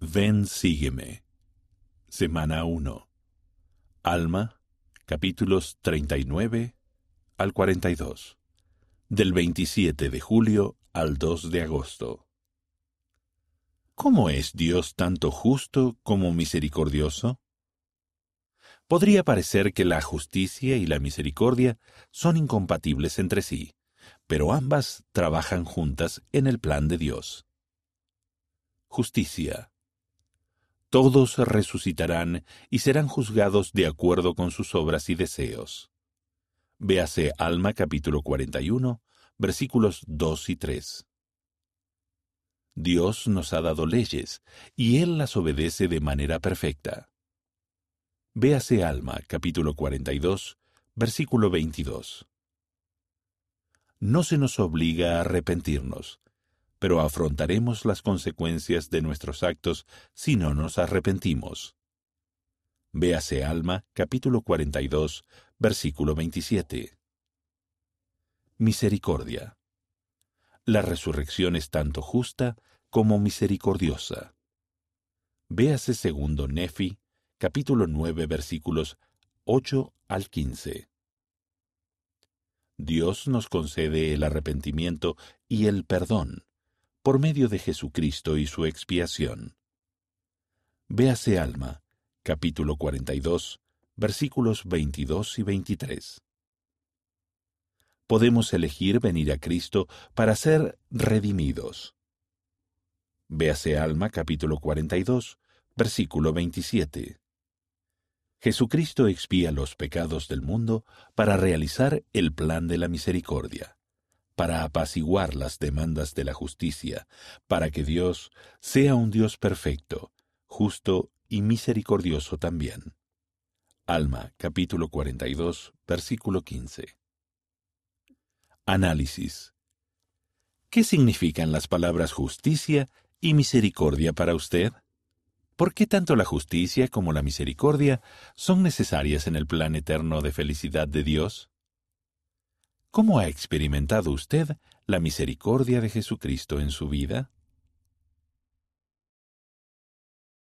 Ven, sígueme. Semana 1. Alma, capítulos 39 al 42. Del 27 de julio al 2 de agosto. ¿Cómo es Dios tanto justo como misericordioso? Podría parecer que la justicia y la misericordia son incompatibles entre sí, pero ambas trabajan juntas en el plan de Dios. Justicia. Todos resucitarán y serán juzgados de acuerdo con sus obras y deseos. Véase Alma capítulo 41, versículos 2 y 3. Dios nos ha dado leyes, y Él las obedece de manera perfecta. Véase Alma capítulo 42, versículo 22. No se nos obliga a arrepentirnos, pero afrontaremos las consecuencias de nuestros actos si no nos arrepentimos. Véase Alma, capítulo 42, versículo 27. Misericordia. La resurrección es tanto justa como misericordiosa. Véase segundo Nefi, capítulo 9, versículos 8 al 15. Dios nos concede el arrepentimiento y el perdón por medio de Jesucristo y su expiación. Véase Alma, capítulo 42, versículos 22 y 23. Podemos elegir venir a Cristo para ser redimidos. Véase Alma, capítulo 42, versículo 27. Jesucristo expía los pecados del mundo para realizar el plan de la misericordia para apaciguar las demandas de la justicia, para que Dios sea un Dios perfecto, justo y misericordioso también. Alma, capítulo 42, versículo 15. Análisis. ¿Qué significan las palabras justicia y misericordia para usted? ¿Por qué tanto la justicia como la misericordia son necesarias en el plan eterno de felicidad de Dios? ¿Cómo ha experimentado usted la misericordia de Jesucristo en su vida?